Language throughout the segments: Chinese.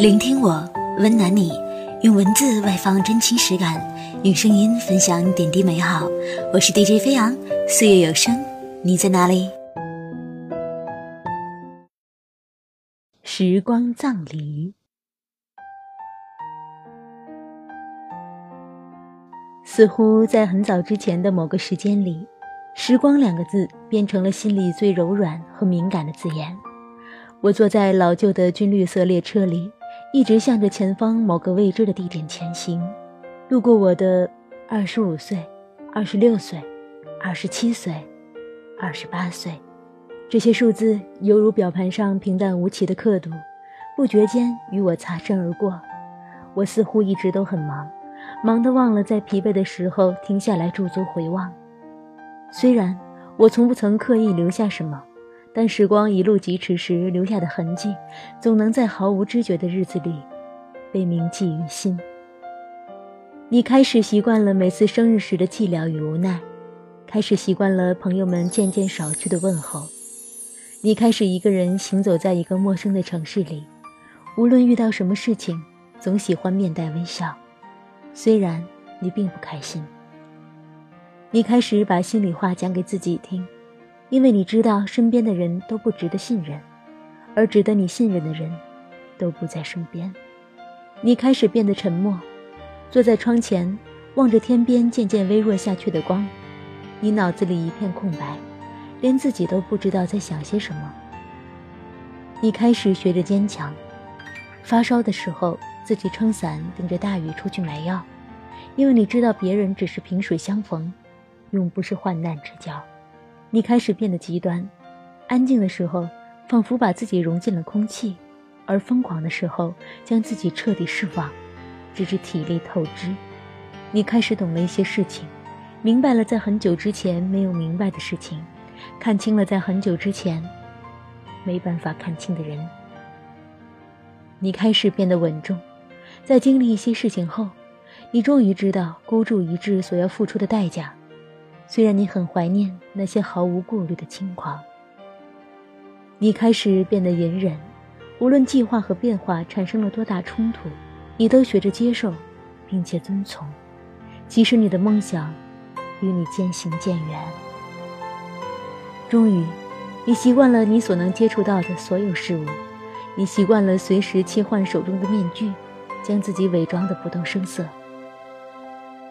聆听我，温暖你，用文字外放真情实感，用声音分享点滴美好。我是 DJ 飞扬，岁月有声，你在哪里？时光葬礼，似乎在很早之前的某个时间里，“时光”两个字变成了心里最柔软和敏感的字眼。我坐在老旧的军绿色列车里。一直向着前方某个未知的地点前行，路过我的二十五岁、二十六岁、二十七岁、二十八岁，这些数字犹如表盘上平淡无奇的刻度，不觉间与我擦身而过。我似乎一直都很忙，忙得忘了在疲惫的时候停下来驻足回望。虽然我从不曾刻意留下什么。但时光一路疾驰时留下的痕迹，总能在毫无知觉的日子里，被铭记于心。你开始习惯了每次生日时的寂寥与无奈，开始习惯了朋友们渐渐少去的问候。你开始一个人行走在一个陌生的城市里，无论遇到什么事情，总喜欢面带微笑，虽然你并不开心。你开始把心里话讲给自己听。因为你知道身边的人都不值得信任，而值得你信任的人，都不在身边。你开始变得沉默，坐在窗前，望着天边渐渐微弱下去的光。你脑子里一片空白，连自己都不知道在想些什么。你开始学着坚强，发烧的时候自己撑伞顶着大雨出去买药，因为你知道别人只是萍水相逢，永不是患难之交。你开始变得极端，安静的时候仿佛把自己融进了空气，而疯狂的时候将自己彻底释放，直至体力透支。你开始懂了一些事情，明白了在很久之前没有明白的事情，看清了在很久之前没办法看清的人。你开始变得稳重，在经历一些事情后，你终于知道孤注一掷所要付出的代价。虽然你很怀念那些毫无顾虑的轻狂，你开始变得隐忍，无论计划和变化产生了多大冲突，你都学着接受，并且遵从，即使你的梦想与你渐行渐远。终于，你习惯了你所能接触到的所有事物，你习惯了随时切换手中的面具，将自己伪装的不动声色。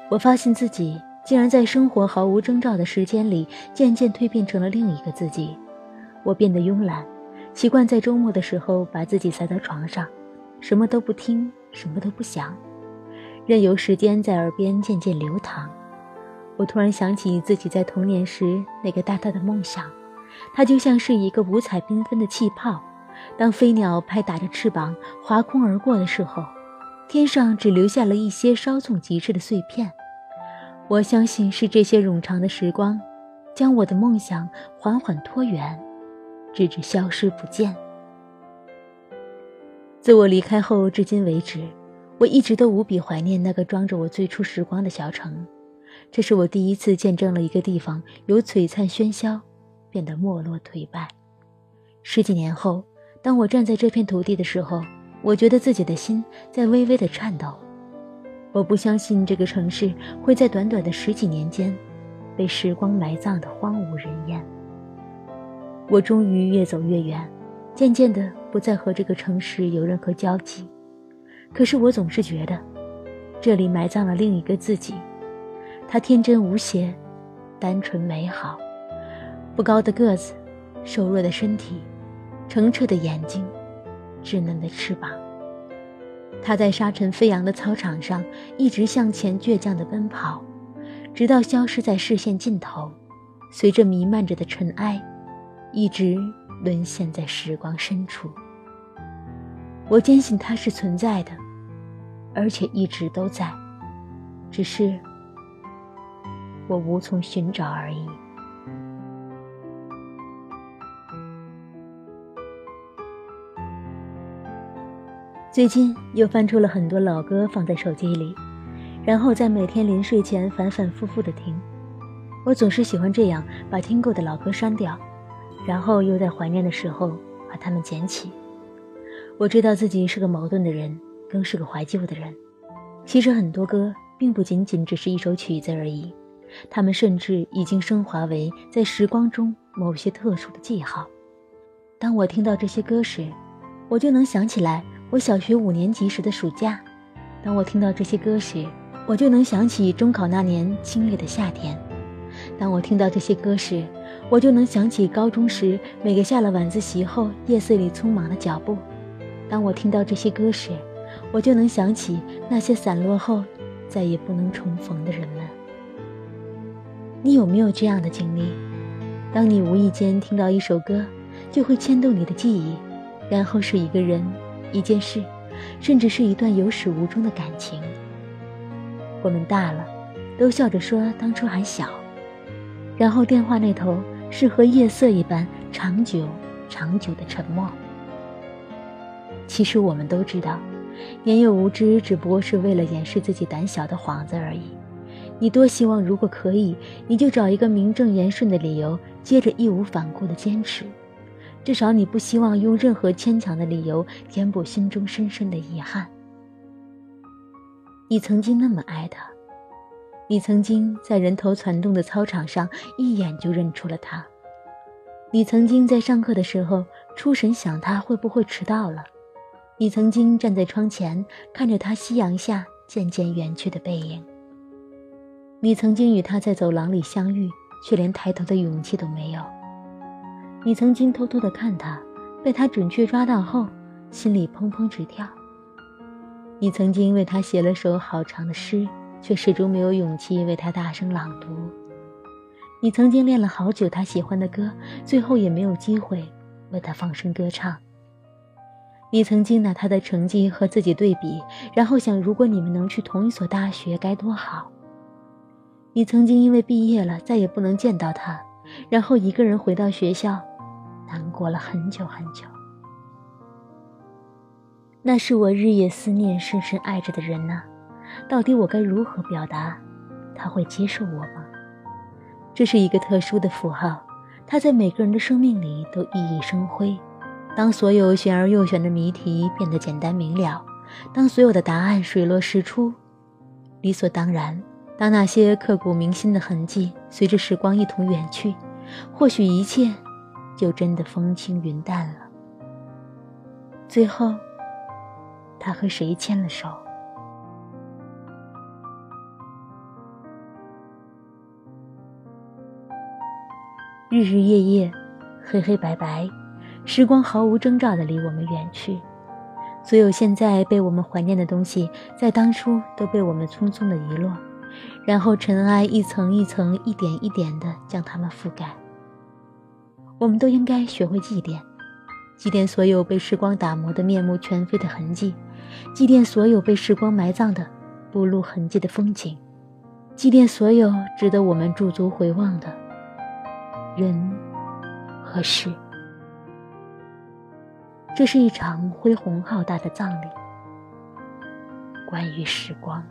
我发现自己。竟然在生活毫无征兆的时间里，渐渐蜕变成了另一个自己。我变得慵懒，习惯在周末的时候把自己塞到床上，什么都不听，什么都不想，任由时间在耳边渐渐流淌。我突然想起自己在童年时那个大大的梦想，它就像是一个五彩缤纷的气泡。当飞鸟拍打着翅膀划空而过的时候，天上只留下了一些稍纵即逝的碎片。我相信是这些冗长的时光，将我的梦想缓缓拖远，直至消失不见。自我离开后至今为止，我一直都无比怀念那个装着我最初时光的小城。这是我第一次见证了一个地方由璀璨喧嚣变得没落颓败。十几年后，当我站在这片土地的时候，我觉得自己的心在微微的颤抖。我不相信这个城市会在短短的十几年间，被时光埋葬的荒无人烟。我终于越走越远，渐渐的不再和这个城市有任何交集。可是我总是觉得，这里埋葬了另一个自己。他天真无邪，单纯美好，不高的个子，瘦弱的身体，澄澈的眼睛，稚嫩的翅膀。他在沙尘飞扬的操场上一直向前倔强地奔跑，直到消失在视线尽头，随着弥漫着的尘埃，一直沦陷在时光深处。我坚信他是存在的，而且一直都在，只是我无从寻找而已。最近又翻出了很多老歌放在手机里，然后在每天临睡前反反复复的听。我总是喜欢这样，把听过的老歌删掉，然后又在怀念的时候把它们捡起。我知道自己是个矛盾的人，更是个怀旧的人。其实很多歌并不仅仅只是一首曲子而已，它们甚至已经升华为在时光中某些特殊的记号。当我听到这些歌时，我就能想起来我小学五年级时的暑假；当我听到这些歌时，我就能想起中考那年清冽的夏天；当我听到这些歌时，我就能想起高中时每个下了晚自习后夜色里匆忙的脚步。当我听到这些歌时，我就能想起那些散落后再也不能重逢的人们。你有没有这样的经历？当你无意间听到一首歌，就会牵动你的记忆，然后是一个人、一件事，甚至是一段有始无终的感情。我们大了，都笑着说当初还小，然后电话那头是和夜色一般长久、长久的沉默。其实我们都知道，年幼无知只不过是为了掩饰自己胆小的幌子而已。你多希望，如果可以，你就找一个名正言顺的理由，接着义无反顾的坚持。至少你不希望用任何牵强的理由填补心中深深的遗憾。你曾经那么爱他，你曾经在人头攒动的操场上一眼就认出了他，你曾经在上课的时候出神想他会不会迟到了。你曾经站在窗前，看着他夕阳下渐渐远去的背影。你曾经与他在走廊里相遇，却连抬头的勇气都没有。你曾经偷偷的看他，被他准确抓到后，心里砰砰直跳。你曾经为他写了首好长的诗，却始终没有勇气为他大声朗读。你曾经练了好久他喜欢的歌，最后也没有机会为他放声歌唱。你曾经拿他的成绩和自己对比，然后想，如果你们能去同一所大学该多好。你曾经因为毕业了再也不能见到他，然后一个人回到学校，难过了很久很久。那是我日夜思念、深深爱着的人呢，到底我该如何表达？他会接受我吗？这是一个特殊的符号，它在每个人的生命里都熠熠生辉。当所有玄而又玄的谜题变得简单明了，当所有的答案水落石出，理所当然，当那些刻骨铭心的痕迹随着时光一同远去，或许一切就真的风轻云淡了。最后，他和谁牵了手？日日夜夜，黑黑白白。时光毫无征兆的离我们远去，所有现在被我们怀念的东西，在当初都被我们匆匆的遗落，然后尘埃一层一层、一点一点的将它们覆盖。我们都应该学会祭奠，祭奠所有被时光打磨的面目全非的痕迹，祭奠所有被时光埋葬的不露痕迹的风景，祭奠所有值得我们驻足回望的人和事。这是一场恢宏浩大的葬礼，关于时光。